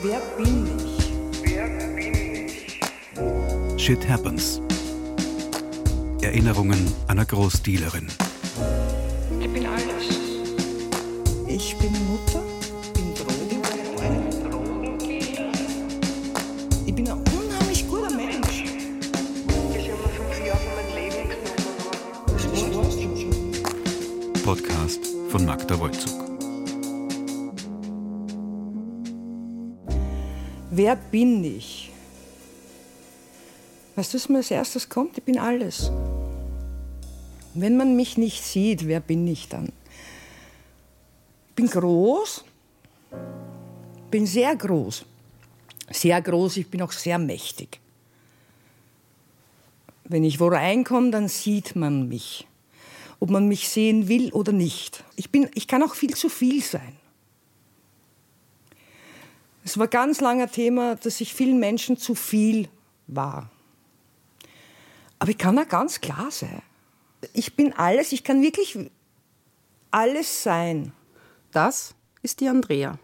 Wer bin ich? Wer bin ich? Shit Happens. Erinnerungen einer Großdealerin. Ich bin alles. Ich bin Mutter, bin Drogen. Ich bin ein unheimlich guter Mensch. Ich habe mir fünf Jahre meinem Leben genommen. Podcast von Magda Wolzug. Wer bin ich? Weißt du, was mir als erstes kommt? Ich bin alles. Wenn man mich nicht sieht, wer bin ich dann? Ich bin groß, bin sehr groß. Sehr groß, ich bin auch sehr mächtig. Wenn ich wo reinkomme, dann sieht man mich. Ob man mich sehen will oder nicht. Ich, bin, ich kann auch viel zu viel sein. Es war ganz langer Thema, dass ich vielen Menschen zu viel war. Aber ich kann auch ganz klar sein. Ich bin alles, ich kann wirklich alles sein. Das ist die Andrea.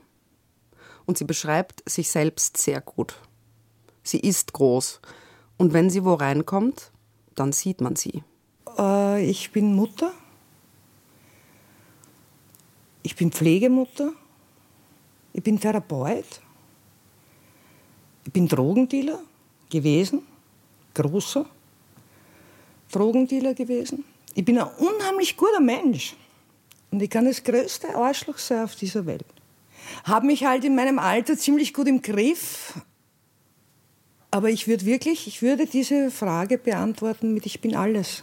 Und sie beschreibt sich selbst sehr gut. Sie ist groß. Und wenn sie wo reinkommt, dann sieht man sie. Äh, ich bin Mutter. Ich bin Pflegemutter. Ich bin Therapeut. Ich bin Drogendealer gewesen. Großer Drogendealer gewesen. Ich bin ein unheimlich guter Mensch. Und ich kann das größte Arschloch sein auf dieser Welt. Habe mich halt in meinem Alter ziemlich gut im Griff. Aber ich würde wirklich, ich würde diese Frage beantworten mit Ich bin alles.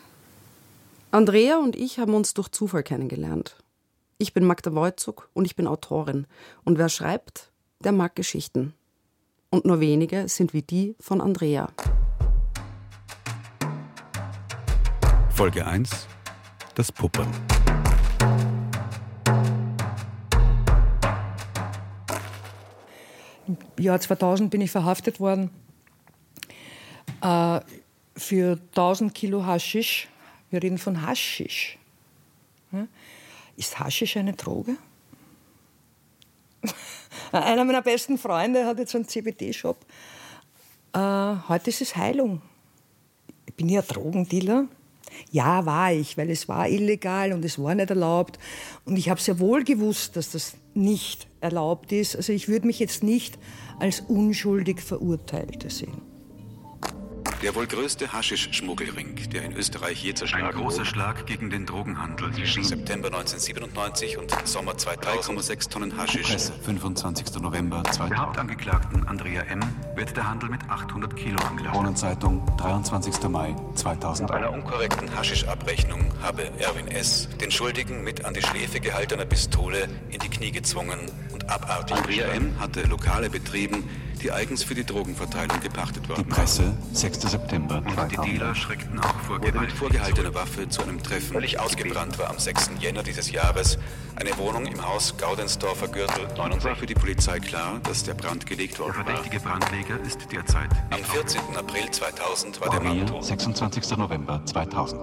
Andrea und ich haben uns durch Zufall kennengelernt. Ich bin Magda Wojcuk und ich bin Autorin. Und wer schreibt, der mag Geschichten. Und nur wenige sind wie die von Andrea. Folge 1. Das Puppern. Im Jahr 2000 bin ich verhaftet worden äh, für 1000 Kilo Haschisch. Wir reden von Haschisch. Ja? Ist Haschisch eine Droge? Einer meiner besten Freunde hat jetzt einen CBD-Shop. Äh, heute ist es Heilung. Ich bin ja Drogendealer. Ja, war ich, weil es war illegal und es war nicht erlaubt. Und ich habe sehr wohl gewusst, dass das nicht erlaubt ist. Also ich würde mich jetzt nicht als unschuldig Verurteilte sehen. Der wohl größte Haschisch-Schmuggelring, der in Österreich je zerschlagen Ein großer wurde. Schlag gegen den Drogenhandel Zwischen September 1997 und Sommer 3,6 Tonnen Haschisch. Presse, 25. November Der 2000. Hauptangeklagten Andrea M. wird der Handel mit 800 Kilo angeklagt. Kronenzeitung, 23. Mai Bei 2000. einer unkorrekten Haschischabrechnung habe Erwin S. den Schuldigen mit an die Schläfe gehaltener Pistole in die Knie gezwungen und abartig. Andrea M. hatte Lokale betrieben, die eigens für die Drogenverteilung gepachtet Die worden Presse, 6. September Und die 2000. Dealer schreckten auch vor wurde mit Gewalt. vorgehaltener Waffe zu einem Treffen. Völlig ausgebrannt war am 6. Jänner dieses Jahres eine Wohnung im Haus Gaudensdorfer Gürtel. Und war für die Polizei klar, dass der Brand gelegt Der worden war. verdächtige Brandleger ist derzeit Am 14. April 2000 war der Mann tot. 26. November 2000.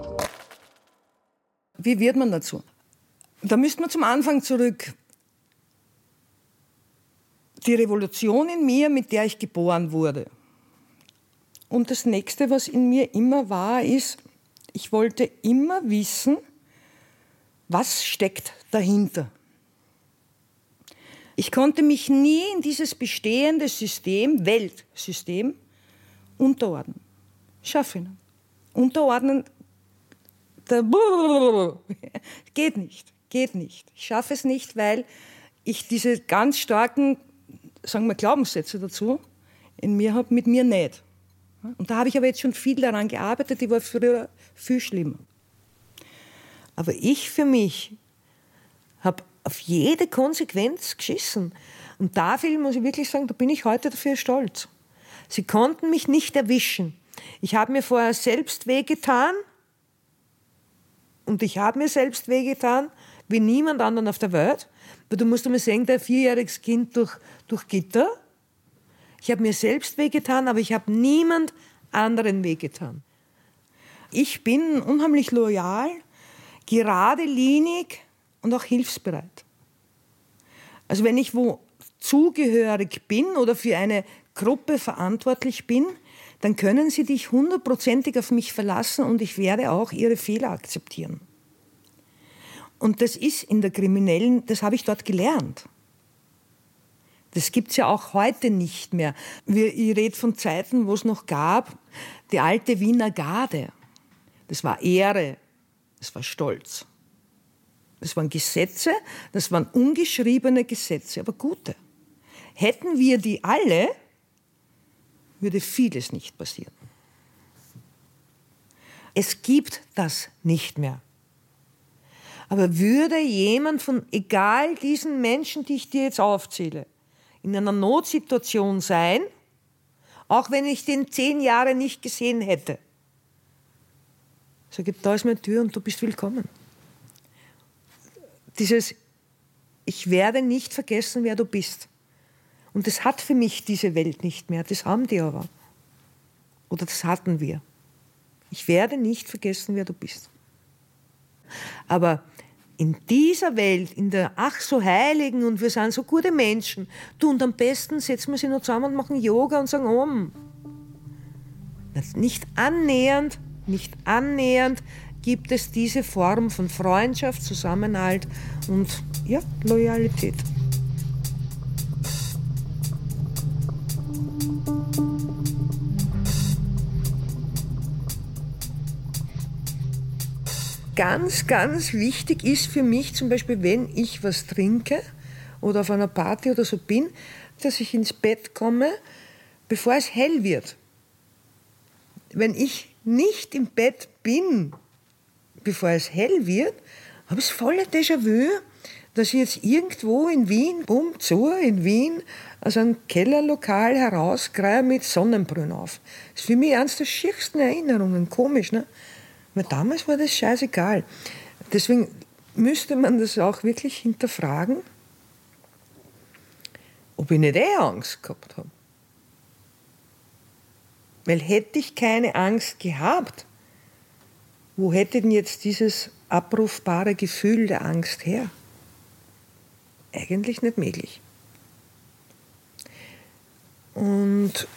Wie wird man dazu? Da müsste man zum Anfang zurück. Die Revolution in mir, mit der ich geboren wurde. Und das nächste, was in mir immer war, ist, ich wollte immer wissen, was steckt dahinter. Ich konnte mich nie in dieses bestehende System, Weltsystem, unterordnen. Schaffe ich nicht. Unterordnen der geht nicht, geht nicht. Ich schaffe es nicht, weil ich diese ganz starken, sagen wir, Glaubenssätze dazu in mir habe, mit mir nicht. Und da habe ich aber jetzt schon viel daran gearbeitet, die war früher viel schlimmer. Aber ich für mich habe auf jede Konsequenz geschissen. Und dafür muss ich wirklich sagen, da bin ich heute dafür stolz. Sie konnten mich nicht erwischen. Ich habe mir vorher selbst wehgetan und ich habe mir selbst wehgetan, wie niemand anderen auf der Welt. Weil du musst einmal sehen, der vierjähriges Kind durch, durch Gitter. Ich habe mir selbst wehgetan, aber ich habe niemand anderen wehgetan. Ich bin unheimlich loyal, geradlinig und auch hilfsbereit. Also wenn ich wo zugehörig bin oder für eine Gruppe verantwortlich bin, dann können Sie dich hundertprozentig auf mich verlassen und ich werde auch Ihre Fehler akzeptieren. Und das ist in der kriminellen, das habe ich dort gelernt. Das gibt es ja auch heute nicht mehr. Ich rede von Zeiten, wo es noch gab, die alte Wiener Garde. Das war Ehre, das war Stolz. Das waren Gesetze, das waren ungeschriebene Gesetze, aber gute. Hätten wir die alle, würde vieles nicht passieren. Es gibt das nicht mehr. Aber würde jemand von, egal diesen Menschen, die ich dir jetzt aufzähle, in einer Notsituation sein, auch wenn ich den zehn Jahre nicht gesehen hätte, sage, da ist meine Tür und du bist willkommen. Dieses, ich werde nicht vergessen, wer du bist. Und das hat für mich diese Welt nicht mehr. Das haben die aber. Oder das hatten wir. Ich werde nicht vergessen, wer du bist. Aber in dieser Welt, in der ach so heiligen und wir sind so gute Menschen, du und am besten setzen wir sie noch zusammen und machen Yoga und sagen Om. Nicht annähernd, nicht annähernd gibt es diese Form von Freundschaft, Zusammenhalt und ja, Loyalität. Ganz, ganz wichtig ist für mich zum Beispiel, wenn ich was trinke oder auf einer Party oder so bin, dass ich ins Bett komme, bevor es hell wird. Wenn ich nicht im Bett bin, bevor es hell wird, habe ich volle Déjà-vu, dass ich jetzt irgendwo in Wien, bumm, zu, in Wien, aus einem Kellerlokal herausgreife mit Sonnenbrühen auf. Das ist für mich eines der schiersten Erinnerungen, komisch, ne? Weil damals war das scheißegal. Deswegen müsste man das auch wirklich hinterfragen, ob ich nicht eh Angst gehabt habe. Weil hätte ich keine Angst gehabt, wo hätte denn jetzt dieses abrufbare Gefühl der Angst her? Eigentlich nicht möglich. Und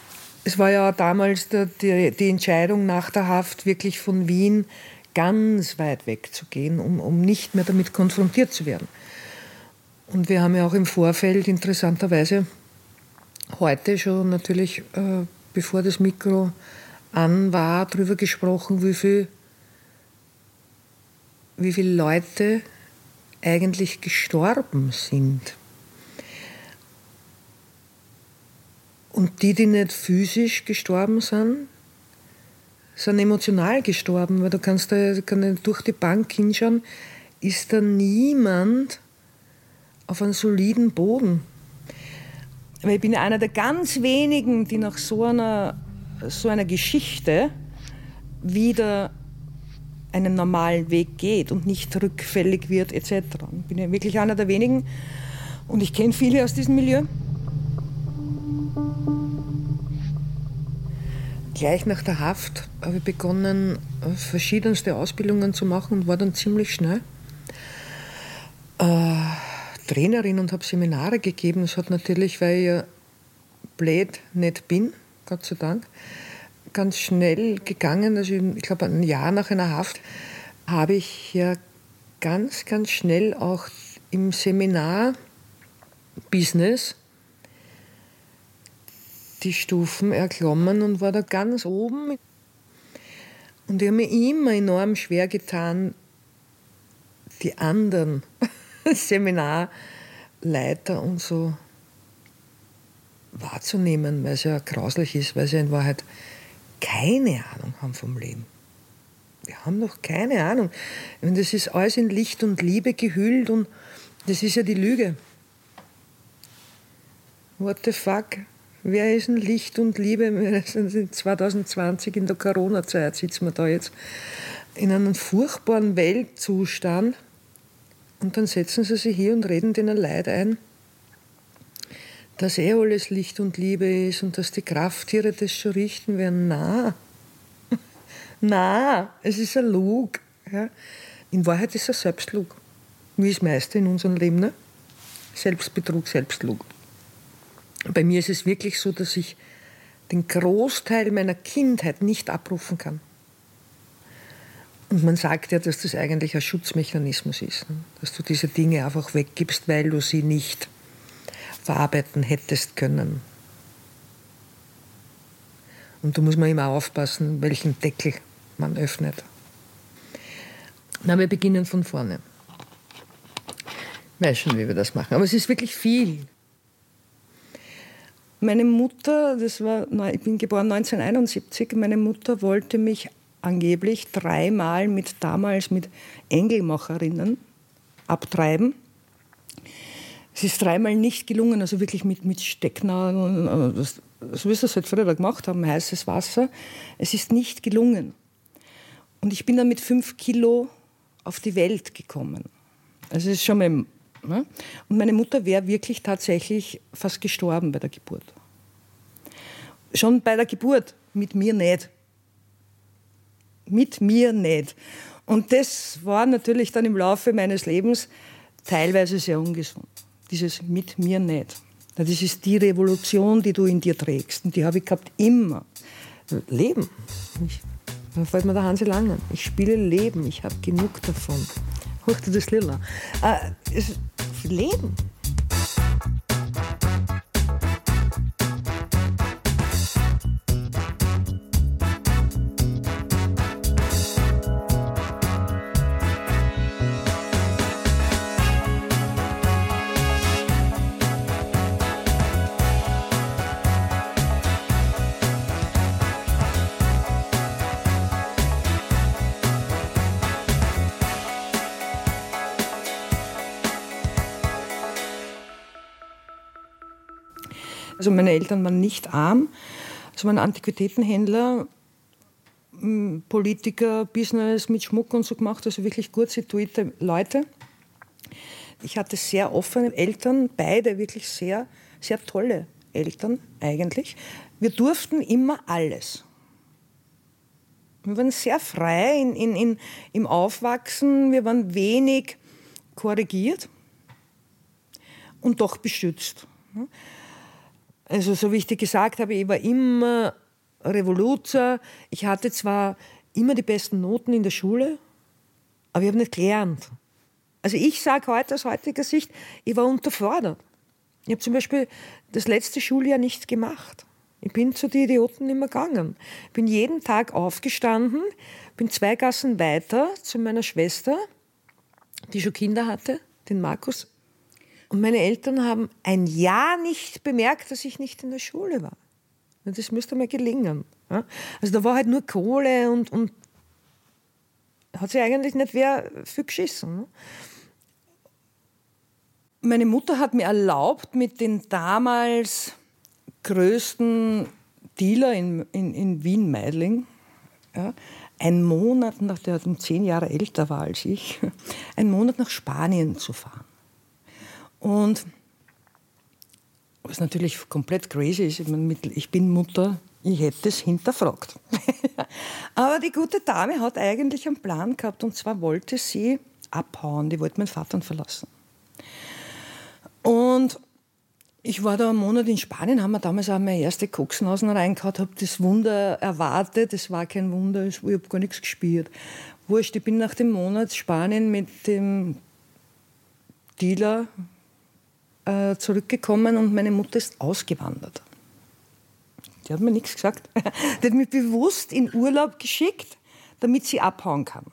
es war ja damals die, die, Entscheidung nach der Haft, wirklich von Wien ganz weit wegzugehen, um, um nicht mehr damit konfrontiert zu werden. Und wir haben ja auch im Vorfeld interessanterweise heute schon natürlich, äh, bevor das Mikro an war, darüber gesprochen, wie viel, wie viele Leute eigentlich gestorben sind Und die, die nicht physisch gestorben sind, sind emotional gestorben, weil du kannst da kann durch die Bank hinschauen, ist da niemand auf einem soliden Boden. Weil ich bin einer der ganz wenigen, die nach so einer, so einer Geschichte wieder einen normalen Weg geht und nicht rückfällig wird etc. Ich bin ja wirklich einer der wenigen und ich kenne viele aus diesem Milieu. Gleich nach der Haft habe ich begonnen, verschiedenste Ausbildungen zu machen und war dann ziemlich schnell äh, Trainerin und habe Seminare gegeben. Es hat natürlich, weil ich ja blöd nicht bin, Gott sei Dank, ganz schnell gegangen. Also ich glaube, ein Jahr nach einer Haft habe ich ja ganz, ganz schnell auch im Seminar-Business die Stufen erklommen und war da ganz oben. Und ich habe mir immer enorm schwer getan, die anderen Seminarleiter und so wahrzunehmen, weil es ja grauslich ist, weil sie in Wahrheit keine Ahnung haben vom Leben. Wir haben noch keine Ahnung. Das ist alles in Licht und Liebe gehüllt und das ist ja die Lüge. What the fuck? Wer ist ein Licht und Liebe? 2020 in der Corona-Zeit sitzen wir da jetzt in einem furchtbaren Weltzustand. Und dann setzen sie sich hier und reden denen Leid ein, dass eh alles Licht und Liebe ist und dass die Krafttiere das schon richten werden. Na, na, es ist ein Lug. Ja. In Wahrheit ist es ein Selbstlug. Wie das meiste in unserem Leben. Ne? Selbstbetrug, Selbstlug. Bei mir ist es wirklich so, dass ich den Großteil meiner Kindheit nicht abrufen kann. Und man sagt ja, dass das eigentlich ein Schutzmechanismus ist, ne? dass du diese Dinge einfach weggibst, weil du sie nicht verarbeiten hättest können. Und da muss man immer aufpassen, welchen Deckel man öffnet. Na, wir beginnen von vorne. Ich weiß schon, wie wir das machen. Aber es ist wirklich viel. Meine Mutter, das war, ich bin geboren 1971, meine Mutter wollte mich angeblich dreimal mit damals mit Engelmacherinnen abtreiben. Es ist dreimal nicht gelungen, also wirklich mit, mit Stecknadeln, so wie sie das halt früher gemacht haben, heißes Wasser. Es ist nicht gelungen. Und ich bin dann mit fünf Kilo auf die Welt gekommen. Also es ist schon mal, ne? Und meine Mutter wäre wirklich tatsächlich fast gestorben bei der Geburt. Schon bei der Geburt, mit mir nicht mit mir nicht. Und das war natürlich dann im Laufe meines Lebens teilweise sehr ungesund. Dieses mit mir nicht. Das ist die Revolution, die du in dir trägst. Und die habe ich gehabt immer. Leben. Ich, da fällt mir der Hansi Langen. Ich spiele Leben. Ich habe genug davon. Hoch das Lilla. Äh, Leben. Also meine Eltern waren nicht arm, sie waren Antiquitätenhändler, Politiker, Business mit Schmuck und so gemacht, also wirklich gut situierte Leute. Ich hatte sehr offene Eltern, beide wirklich sehr, sehr tolle Eltern eigentlich. Wir durften immer alles. Wir waren sehr frei in, in, in, im Aufwachsen, wir waren wenig korrigiert und doch beschützt. Also so wie ich dir gesagt habe, ich war immer Revoluzer. Ich hatte zwar immer die besten Noten in der Schule, aber ich habe nicht gelernt. Also ich sage heute aus heutiger Sicht, ich war unterfordert. Ich habe zum Beispiel das letzte Schuljahr nichts gemacht. Ich bin zu den Idioten immer gegangen. Ich bin jeden Tag aufgestanden, bin zwei Gassen weiter zu meiner Schwester, die schon Kinder hatte, den Markus, und meine Eltern haben ein Jahr nicht bemerkt, dass ich nicht in der Schule war. Das müsste mal gelingen. Also da war halt nur Kohle und, und hat sich eigentlich nicht wer viel geschissen. Meine Mutter hat mir erlaubt, mit den damals größten Dealer in, in, in Wien, Meidling, ja, einen Monat, nach der um zehn Jahre älter war als ich, einen Monat nach Spanien zu fahren. Und was natürlich komplett crazy ist, ich bin Mutter, ich hätte es hinterfragt. Aber die gute Dame hat eigentlich einen Plan gehabt und zwar wollte sie abhauen, die wollte meinen Vater verlassen. Und ich war da einen Monat in Spanien, haben wir damals auch meine erste Koksnausen reingehauen, habe das Wunder erwartet, es war kein Wunder, ich habe gar nichts gespielt. Wurscht, ich bin nach dem Monat Spanien mit dem Dealer, äh, zurückgekommen und meine Mutter ist ausgewandert. Die hat mir nichts gesagt. Die hat mich bewusst in Urlaub geschickt, damit sie abhauen kann.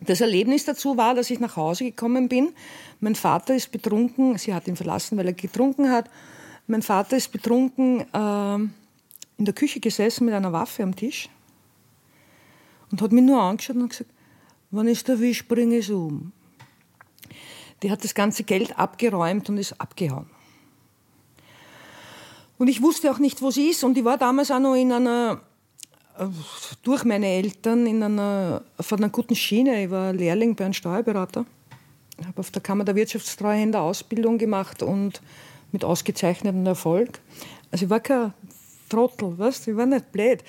Das Erlebnis dazu war, dass ich nach Hause gekommen bin. Mein Vater ist betrunken, sie hat ihn verlassen, weil er getrunken hat. Mein Vater ist betrunken äh, in der Küche gesessen mit einer Waffe am Tisch und hat mich nur angeschaut und gesagt, wann ist der Wisch, bringe ich es um. Die hat das ganze Geld abgeräumt und ist abgehauen. Und ich wusste auch nicht, wo sie ist. Und ich war damals auch noch in einer, äh, durch meine Eltern, in einer, von einer guten Schiene. Ich war Lehrling bei einem Steuerberater. Ich habe auf der Kammer der Wirtschaftstreuhänder Ausbildung gemacht und mit ausgezeichnetem Erfolg. Also ich war kein Trottel, weißt? ich war nicht blöd.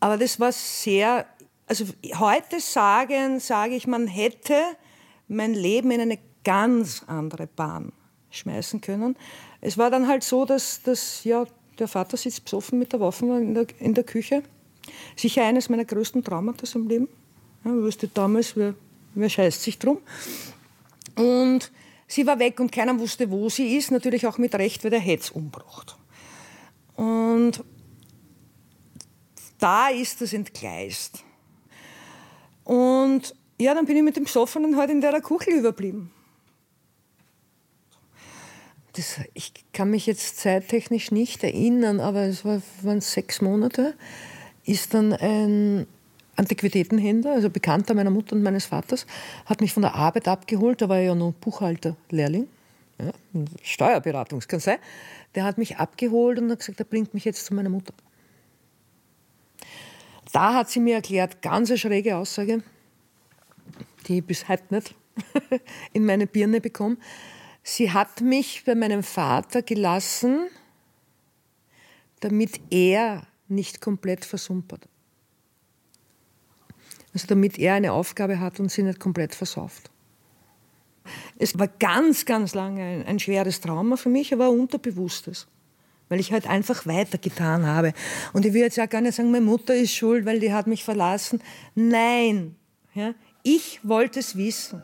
Aber das war sehr, also heute sagen, sage ich, man hätte mein Leben in eine ganz andere Bahn schmeißen können. Es war dann halt so, dass, dass ja, der Vater sitzt besoffen mit der Waffe in der, in der Küche. Sicher eines meiner größten Traumata im Leben. Ja, wusste damals, wer, wer scheißt sich drum. Und sie war weg und keiner wusste, wo sie ist. Natürlich auch mit Recht, weil der Hetz umbracht. Und da ist es entgleist. Und ja, dann bin ich mit dem Besoffenen halt in der Kuchel überblieben. Das, ich kann mich jetzt zeittechnisch nicht erinnern, aber es war, waren sechs Monate. Ist dann ein Antiquitätenhändler, also Bekannter meiner Mutter und meines Vaters, hat mich von der Arbeit abgeholt. Da war ja noch Buchhalter-Lehrling, ja, Steuerberatungskanzlei. Der hat mich abgeholt und hat gesagt, er bringt mich jetzt zu meiner Mutter. Da hat sie mir erklärt, ganz eine schräge Aussage, die ich bis heute nicht in meine Birne bekomme. Sie hat mich bei meinem Vater gelassen, damit er nicht komplett versumpert. Also damit er eine Aufgabe hat und sie nicht komplett versauft. Es war ganz, ganz lange ein, ein schweres Trauma für mich, aber unterbewusstes weil ich halt einfach weitergetan habe. Und ich will jetzt ja gar nicht sagen, meine Mutter ist schuld, weil die hat mich verlassen. Nein, ja, ich wollte es wissen.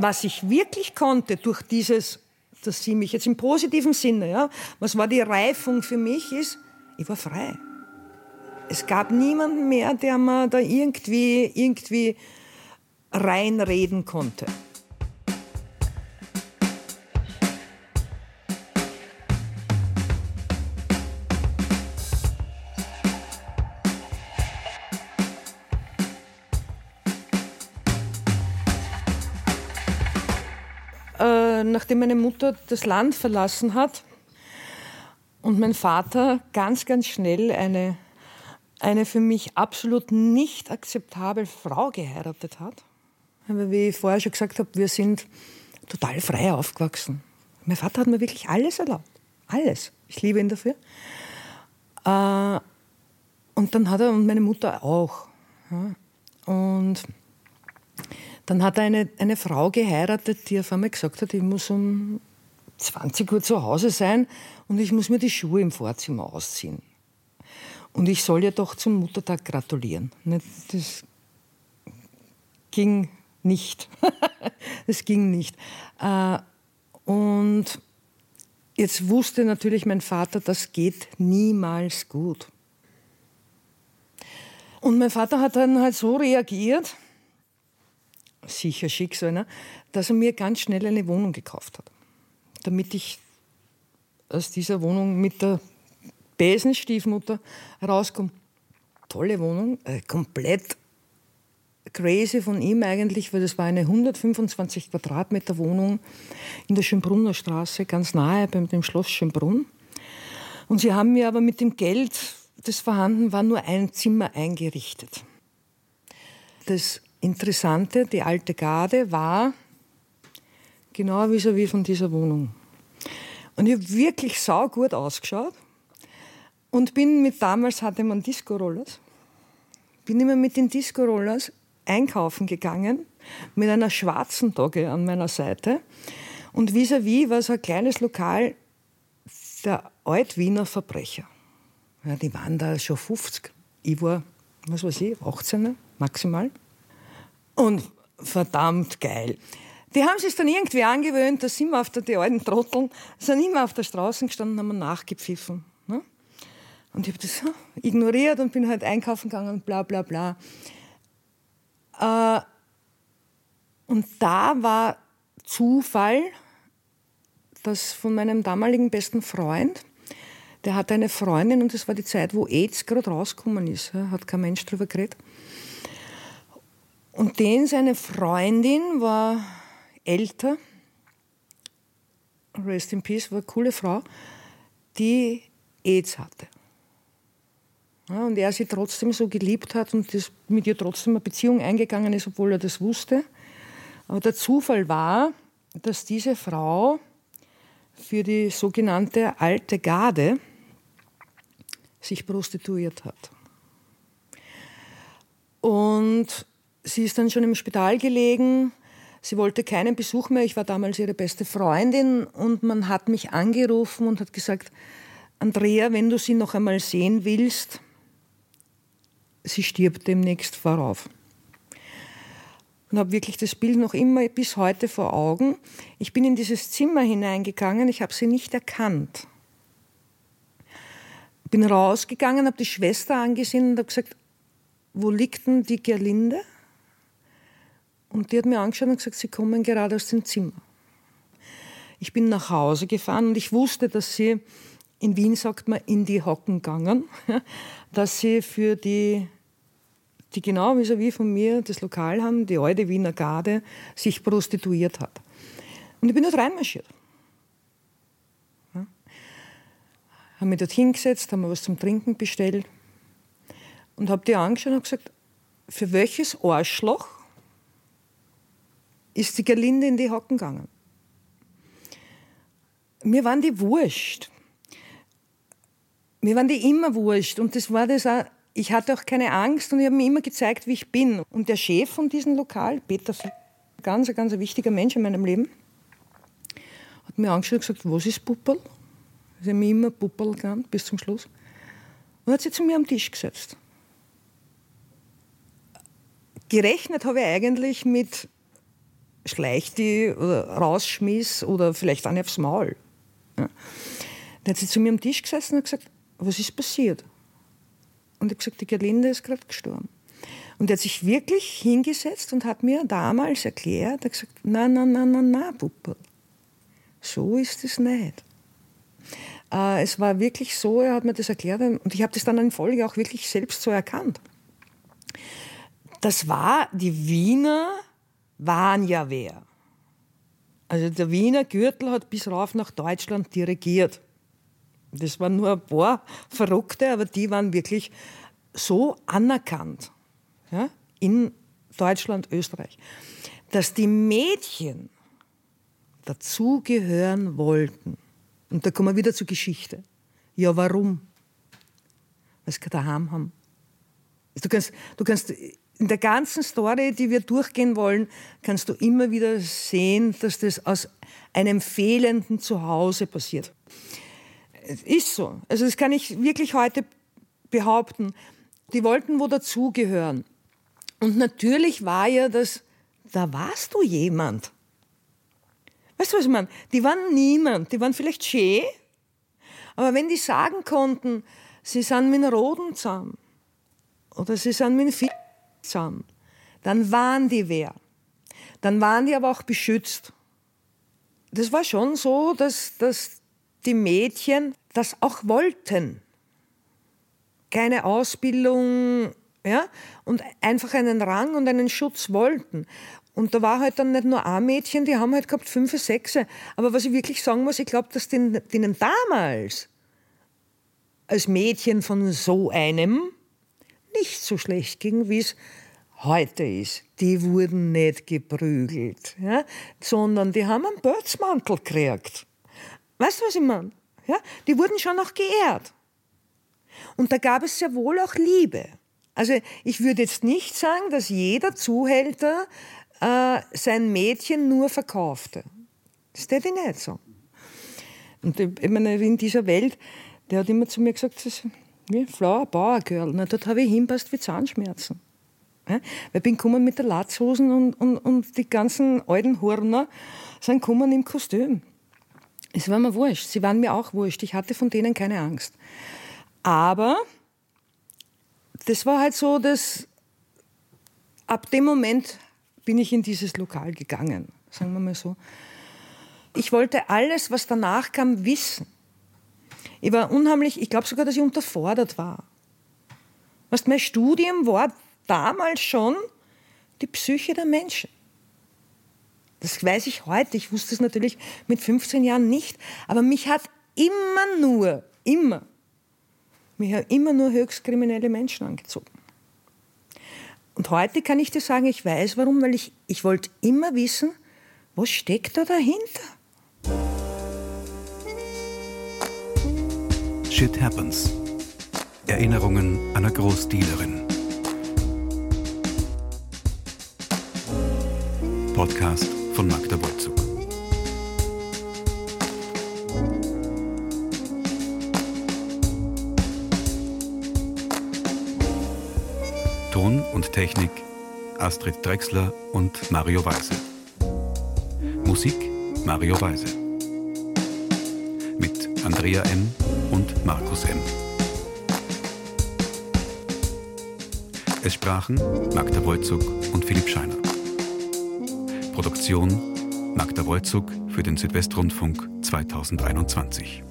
Was ich wirklich konnte durch dieses, dass sie mich jetzt im positiven Sinne, ja, was war die Reifung für mich, ist, ich war frei. Es gab niemanden mehr, der mir da irgendwie, irgendwie reinreden konnte. Nachdem meine Mutter das Land verlassen hat und mein Vater ganz, ganz schnell eine, eine für mich absolut nicht akzeptable Frau geheiratet hat. Aber wie ich vorher schon gesagt habe, wir sind total frei aufgewachsen. Mein Vater hat mir wirklich alles erlaubt. Alles. Ich liebe ihn dafür. Äh, und dann hat er, und meine Mutter auch. Und dann hat er eine, eine Frau geheiratet, die auf einmal gesagt hat, ich muss um 20 Uhr zu Hause sein und ich muss mir die Schuhe im Vorzimmer ausziehen. Und ich soll ihr doch zum Muttertag gratulieren. Das ging nicht. das ging nicht. Äh, und jetzt wusste natürlich mein Vater, das geht niemals gut. Und mein Vater hat dann halt so reagiert, sicher Schicksal, ne? dass er mir ganz schnell eine Wohnung gekauft hat. Damit ich aus dieser Wohnung mit der Besenstiefmutter rauskomme. Tolle Wohnung, äh, komplett crazy von ihm eigentlich, weil das war eine 125 Quadratmeter Wohnung in der Schönbrunner Straße, ganz nahe beim dem Schloss Schönbrunn. Und sie haben mir aber mit dem Geld, das vorhanden war, nur ein Zimmer eingerichtet. Das Interessante, die alte Garde war genau vis-à-vis von dieser Wohnung. Und ich habe wirklich saugut ausgeschaut und bin mit, damals hatte man Disco-Rollers, bin immer mit den Disco-Rollers einkaufen gegangen, mit einer schwarzen Dogge an meiner Seite. Und vis-à-vis war so ein kleines Lokal der Altwiener Verbrecher. Ja, die waren da schon 50. Ich war, was weiß ich, 18 maximal. Und verdammt geil. Die haben sich dann irgendwie angewöhnt, da sind wir auf der, die alten Trotteln, sind immer auf der Straße gestanden und haben nachgepfiffen. Ne? Und ich habe das ignoriert und bin halt einkaufen gegangen und bla bla bla. Äh, und da war Zufall, dass von meinem damaligen besten Freund, der hatte eine Freundin und das war die Zeit, wo AIDS gerade rausgekommen ist. Hat kein Mensch drüber geredet. Und den, seine Freundin war älter, rest in peace, war eine coole Frau, die AIDS hatte. Ja, und er sie trotzdem so geliebt hat und das mit ihr trotzdem eine Beziehung eingegangen ist, obwohl er das wusste. Aber der Zufall war, dass diese Frau für die sogenannte alte Garde sich prostituiert hat. Und sie ist dann schon im Spital gelegen. Sie wollte keinen Besuch mehr. Ich war damals ihre beste Freundin und man hat mich angerufen und hat gesagt, Andrea, wenn du sie noch einmal sehen willst, sie stirbt demnächst vorauf. Und habe wirklich das Bild noch immer bis heute vor Augen. Ich bin in dieses Zimmer hineingegangen, ich habe sie nicht erkannt. Bin rausgegangen, habe die Schwester angesehen und habe gesagt, wo liegt denn die Gerlinde? Und die hat mir angeschaut und gesagt, sie kommen gerade aus dem Zimmer. Ich bin nach Hause gefahren und ich wusste, dass sie, in Wien sagt man, in die Hocken gegangen, dass sie für die, die genau wie wie von mir das Lokal haben, die alte Wiener Garde, sich prostituiert hat. Und ich bin dort reinmarschiert. Ja. Haben mich dort hingesetzt, haben mir was zum Trinken bestellt und habe die angeschaut und gesagt, für welches Arschloch ist die Gerlinde in die Hocken gegangen. Mir waren die wurscht. Mir waren die immer wurscht. Und das war das auch, ich hatte auch keine Angst und ich habe mir immer gezeigt, wie ich bin. Und der Chef von diesem Lokal, Peter, ganz, ganz ein wichtiger Mensch in meinem Leben, hat mir angeschaut und gesagt, was ist Puppel? Sie haben mich immer Puppel genannt, bis zum Schluss. Und hat sich zu mir am Tisch gesetzt. Gerechnet habe ich eigentlich mit schleicht die oder rausschmiss oder vielleicht eine aufs Maul. Ja. Dann hat sie zu mir am Tisch gesessen und gesagt, was ist passiert? Und ich habe gesagt, die Gerlinde ist gerade gestorben. Und er hat sich wirklich hingesetzt und hat mir damals erklärt, er gesagt, na, na, na, na, na, Puppe, so ist es nicht. Äh, es war wirklich so, er hat mir das erklärt und ich habe das dann in Folge auch wirklich selbst so erkannt. Das war die Wiener waren ja wer. Also der Wiener Gürtel hat bis rauf nach Deutschland dirigiert. Das waren nur ein paar Verrückte, aber die waren wirklich so anerkannt ja, in Deutschland, Österreich, dass die Mädchen dazugehören wollten. Und da kommen wir wieder zur Geschichte. Ja, warum? Weil sie daheim haben. Du kannst, du kannst in der ganzen Story, die wir durchgehen wollen, kannst du immer wieder sehen, dass das aus einem fehlenden Zuhause passiert. Es ist so. Also das kann ich wirklich heute behaupten. Die wollten wo dazugehören. Und natürlich war ja das, da warst du jemand. Weißt du, was ich meine? Die waren niemand. Die waren vielleicht schön, aber wenn die sagen konnten, sie sind mit einem Roden zusammen oder sie sind mit einem Sind, dann waren die wer. Dann waren die aber auch beschützt. Das war schon so, dass, dass die Mädchen das auch wollten. Keine Ausbildung, ja, und einfach einen Rang und einen Schutz wollten. Und da war halt dann nicht nur ein Mädchen, die haben halt gehabt fünf, sechs. Aber was ich wirklich sagen muss, ich glaube, dass denen, denen damals als Mädchen von so einem nicht so schlecht ging, wie es heute ist. Die wurden nicht geprügelt, ja, sondern die haben einen Börzmantel gekriegt. Weißt du, was ich meine? Ja, die wurden schon auch geehrt. Und da gab es sehr wohl auch Liebe. Also ich würde jetzt nicht sagen, dass jeder Zuhälter äh, sein Mädchen nur verkaufte. Das hätte ich nicht so. Und ich meine, in dieser Welt, der hat immer zu mir gesagt, wie Flower Bauer Girl. Na, dort habe ich hinpasst wie Zahnschmerzen. Ja? Ich bin gekommen mit der Latzhosen und, und, und die ganzen alten Horner sind gekommen im Kostüm. Es war mir wurscht. Sie waren mir auch wurscht. Ich hatte von denen keine Angst. Aber das war halt so, dass ab dem Moment bin ich in dieses Lokal gegangen, sagen wir mal so. Ich wollte alles, was danach kam, wissen. Ich war unheimlich, ich glaube sogar, dass ich unterfordert war. Was mein Studium war damals schon die Psyche der Menschen. Das weiß ich heute. Ich wusste es natürlich mit 15 Jahren nicht. Aber mich hat immer nur, immer, mich haben immer nur höchst kriminelle Menschen angezogen. Und heute kann ich dir sagen, ich weiß warum, weil ich, ich wollte immer wissen, was steckt da dahinter? Shit Happens. Erinnerungen einer Großdealerin. Podcast von Magda Wolzug. Ton und Technik Astrid Drexler und Mario Weise. Musik Mario Weise. Mit Andrea M. und Markus M. Es sprachen Magda Wolzug und Philipp Scheiner. Produktion Magda Wolzug für den Südwestrundfunk 2021.